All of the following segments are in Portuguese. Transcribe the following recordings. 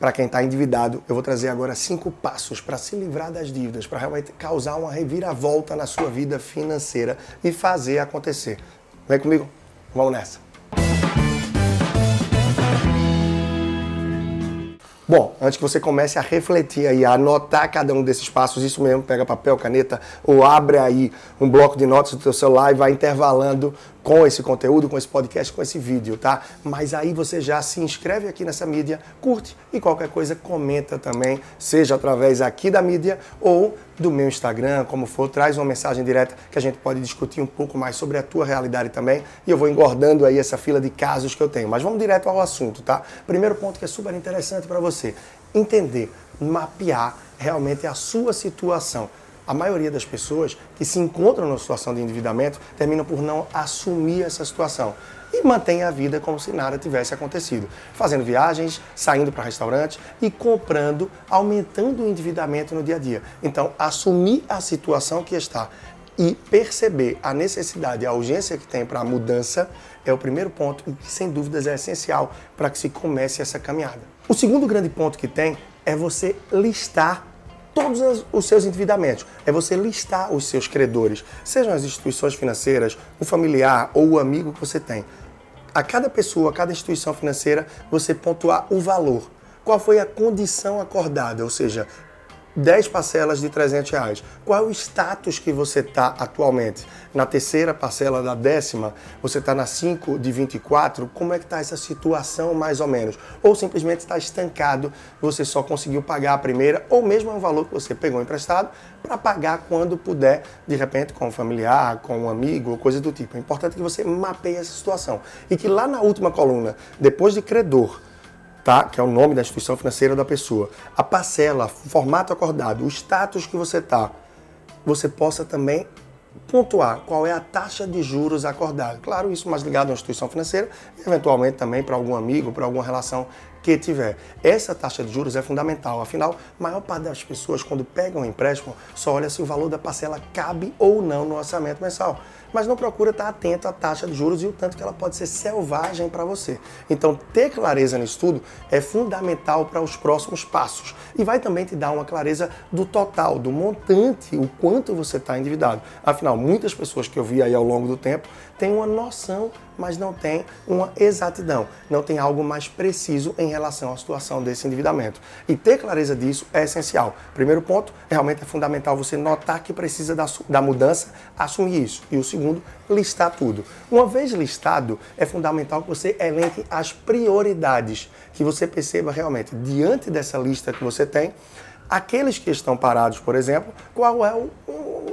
para quem está endividado, eu vou trazer agora cinco passos para se livrar das dívidas, para realmente causar uma reviravolta na sua vida financeira e fazer acontecer. Vem comigo? Vamos nessa. Bom, antes que você comece a refletir aí, a anotar cada um desses passos, isso mesmo, pega papel, caneta ou abre aí um bloco de notas do seu celular e vai intervalando com esse conteúdo, com esse podcast, com esse vídeo, tá? Mas aí você já se inscreve aqui nessa mídia, curte e qualquer coisa comenta também, seja através aqui da mídia ou do meu Instagram, como for, traz uma mensagem direta que a gente pode discutir um pouco mais sobre a tua realidade também e eu vou engordando aí essa fila de casos que eu tenho. Mas vamos direto ao assunto, tá? Primeiro ponto que é super interessante para você, entender, mapear realmente a sua situação a maioria das pessoas que se encontram numa situação de endividamento terminam por não assumir essa situação e mantém a vida como se nada tivesse acontecido, fazendo viagens, saindo para restaurantes e comprando, aumentando o endividamento no dia a dia. Então, assumir a situação que está e perceber a necessidade, a urgência que tem para a mudança é o primeiro ponto e que sem dúvidas é essencial para que se comece essa caminhada. O segundo grande ponto que tem é você listar todos os seus endividamentos. É você listar os seus credores, sejam as instituições financeiras, o familiar ou o amigo que você tem. A cada pessoa, a cada instituição financeira, você pontuar o valor. Qual foi a condição acordada? Ou seja, 10 parcelas de 300 reais. Qual é o status que você está atualmente? Na terceira parcela da décima, você está na 5 de 24? Como é que está essa situação mais ou menos? Ou simplesmente está estancado, você só conseguiu pagar a primeira, ou mesmo é um valor que você pegou emprestado para pagar quando puder, de repente com um familiar, com um amigo, coisa do tipo. É importante que você mapeie essa situação. E que lá na última coluna, depois de credor, tá? que é o nome da instituição financeira da pessoa, a parcela, o formato acordado, o status que você está, você possa também pontuar qual é a taxa de juros acordada. Claro, isso mais ligado à instituição financeira eventualmente também para algum amigo, para alguma relação que tiver. Essa taxa de juros é fundamental, afinal, a maior parte das pessoas, quando pegam um empréstimo, só olha se o valor da parcela cabe ou não no orçamento mensal mas não procura estar atento à taxa de juros e o tanto que ela pode ser selvagem para você. Então, ter clareza nisso tudo é fundamental para os próximos passos e vai também te dar uma clareza do total, do montante, o quanto você está endividado. Afinal, muitas pessoas que eu vi aí ao longo do tempo têm uma noção mas não tem uma exatidão, não tem algo mais preciso em relação à situação desse endividamento. E ter clareza disso é essencial. Primeiro ponto, realmente é fundamental você notar que precisa da, da mudança, assumir isso. E o segundo, listar tudo. Uma vez listado, é fundamental que você elenque as prioridades, que você perceba realmente, diante dessa lista que você tem, aqueles que estão parados, por exemplo, qual é o,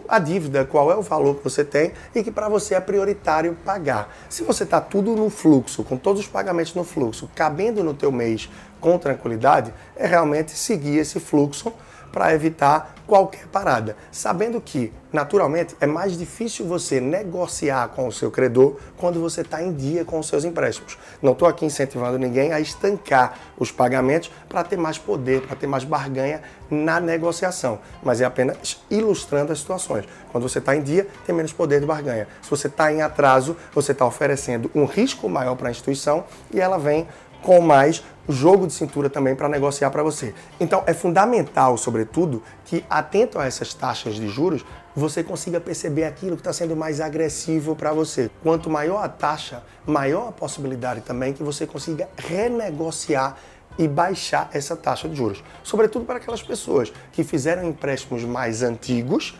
a dívida, qual é o valor que você tem e que para você é prioritário pagar. Se você está tudo no fluxo, com todos os pagamentos no fluxo, cabendo no teu mês com tranquilidade, é realmente seguir esse fluxo para evitar qualquer parada, sabendo que, naturalmente, é mais difícil você negociar com o seu credor quando você está em dia com os seus empréstimos. Não estou aqui incentivando ninguém a estancar os pagamentos para ter mais poder, para ter mais barganha na negociação, mas é apenas ilustrando as situações. Quando você está em dia, tem menos poder de barganha. Se você está em atraso, você está oferecendo um risco maior para a instituição e ela vem com mais jogo de cintura também para negociar para você. Então é fundamental, sobretudo, que atento a essas taxas de juros, você consiga perceber aquilo que está sendo mais agressivo para você. Quanto maior a taxa, maior a possibilidade também que você consiga renegociar e baixar essa taxa de juros. Sobretudo para aquelas pessoas que fizeram empréstimos mais antigos,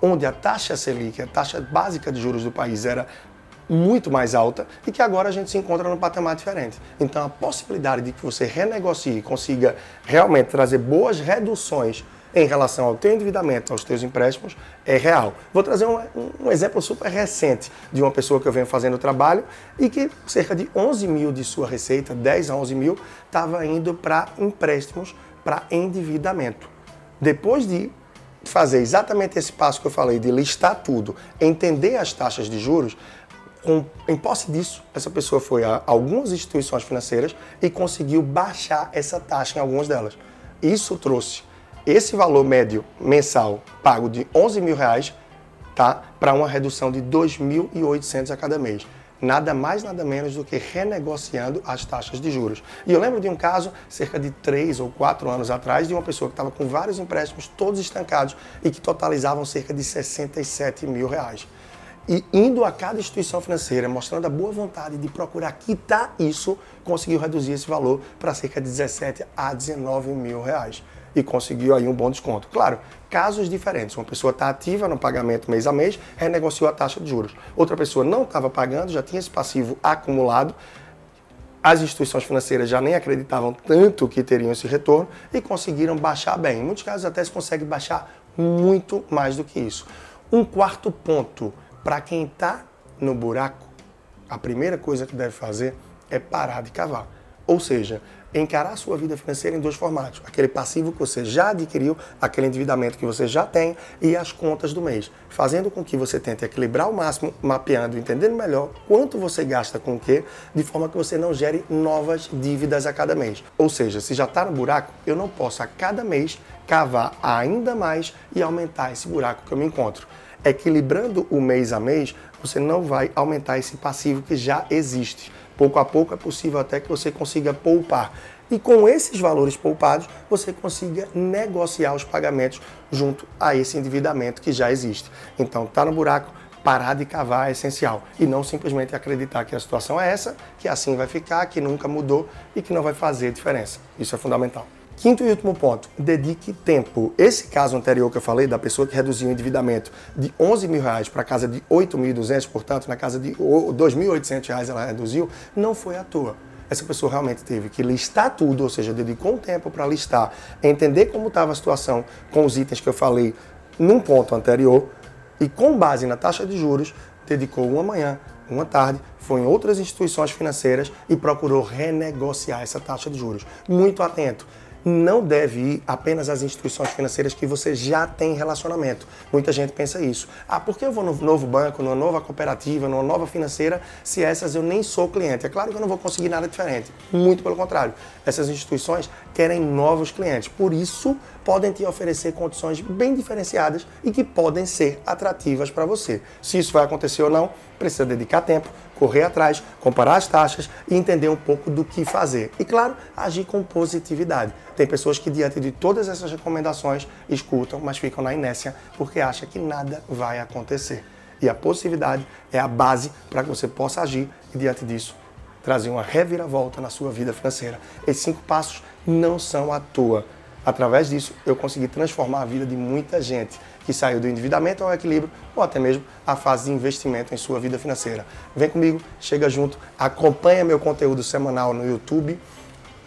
onde a taxa Selic, a taxa básica de juros do país era muito mais alta e que agora a gente se encontra num patamar diferente. Então a possibilidade de que você renegocie e consiga realmente trazer boas reduções em relação ao teu endividamento, aos teus empréstimos, é real. Vou trazer um, um, exemplo super recente de uma pessoa que eu venho fazendo trabalho e que cerca de 11 mil de sua receita, 10 a 11 mil, estava indo para empréstimos, para endividamento. Depois de fazer exatamente esse passo que eu falei, de listar tudo, entender as taxas de juros, com, em posse disso, essa pessoa foi a algumas instituições financeiras e conseguiu baixar essa taxa em algumas delas. Isso trouxe esse valor médio mensal pago de 11 mil reais tá, para uma redução de 2.800 a cada mês. nada mais, nada menos do que renegociando as taxas de juros. E eu lembro de um caso, cerca de três ou quatro anos atrás, de uma pessoa que estava com vários empréstimos todos estancados e que totalizavam cerca de 67 mil reais. E indo a cada instituição financeira, mostrando a boa vontade de procurar quitar isso, conseguiu reduzir esse valor para cerca de 17 a 19 mil reais. E conseguiu aí um bom desconto. Claro, casos diferentes. Uma pessoa está ativa no pagamento mês a mês, renegociou a taxa de juros. Outra pessoa não estava pagando, já tinha esse passivo acumulado, as instituições financeiras já nem acreditavam tanto que teriam esse retorno e conseguiram baixar bem. Em muitos casos até se consegue baixar muito mais do que isso. Um quarto ponto para quem está no buraco, a primeira coisa que deve fazer é parar de cavar. Ou seja, encarar a sua vida financeira em dois formatos: aquele passivo que você já adquiriu, aquele endividamento que você já tem e as contas do mês, fazendo com que você tente equilibrar o máximo, mapeando, entendendo melhor quanto você gasta com o quê, de forma que você não gere novas dívidas a cada mês. Ou seja, se já está no buraco, eu não posso a cada mês cavar ainda mais e aumentar esse buraco que eu me encontro equilibrando o mês a mês, você não vai aumentar esse passivo que já existe. Pouco a pouco é possível até que você consiga poupar. E com esses valores poupados, você consiga negociar os pagamentos junto a esse endividamento que já existe. Então, tá no buraco, parar de cavar é essencial e não simplesmente acreditar que a situação é essa, que assim vai ficar, que nunca mudou e que não vai fazer diferença. Isso é fundamental. Quinto e último ponto, dedique tempo. Esse caso anterior que eu falei, da pessoa que reduziu o endividamento de 11 mil reais para casa de 8.200, portanto, na casa de 2.800 reais ela reduziu, não foi à toa. Essa pessoa realmente teve que listar tudo, ou seja, dedicou um tempo para listar, entender como estava a situação com os itens que eu falei num ponto anterior e, com base na taxa de juros, dedicou uma manhã, uma tarde, foi em outras instituições financeiras e procurou renegociar essa taxa de juros. Muito atento não deve ir apenas às instituições financeiras que você já tem relacionamento. Muita gente pensa isso. Ah, por que eu vou no novo banco, numa nova cooperativa, numa nova financeira, se essas eu nem sou cliente? É claro que eu não vou conseguir nada diferente. Muito pelo contrário. Essas instituições querem novos clientes. Por isso, podem te oferecer condições bem diferenciadas e que podem ser atrativas para você. Se isso vai acontecer ou não, precisa dedicar tempo, correr atrás, comparar as taxas e entender um pouco do que fazer. E claro, agir com positividade. Tem pessoas que diante de todas essas recomendações escutam, mas ficam na inércia porque acham que nada vai acontecer. E a positividade é a base para que você possa agir e diante disso trazer uma reviravolta na sua vida financeira. Esses cinco passos não são à toa. Através disso, eu consegui transformar a vida de muita gente que saiu do endividamento ao equilíbrio ou até mesmo a fase de investimento em sua vida financeira. Vem comigo, chega junto, acompanha meu conteúdo semanal no YouTube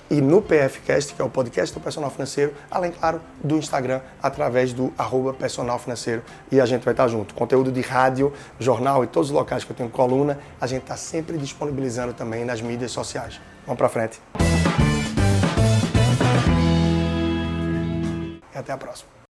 e no PFcast, que é o podcast do Personal Financeiro, além, claro, do Instagram, através do arroba Personal Financeiro. E a gente vai estar junto. Conteúdo de rádio, jornal e todos os locais que eu tenho coluna, a gente está sempre disponibilizando também nas mídias sociais. Vamos para frente. Até a próxima.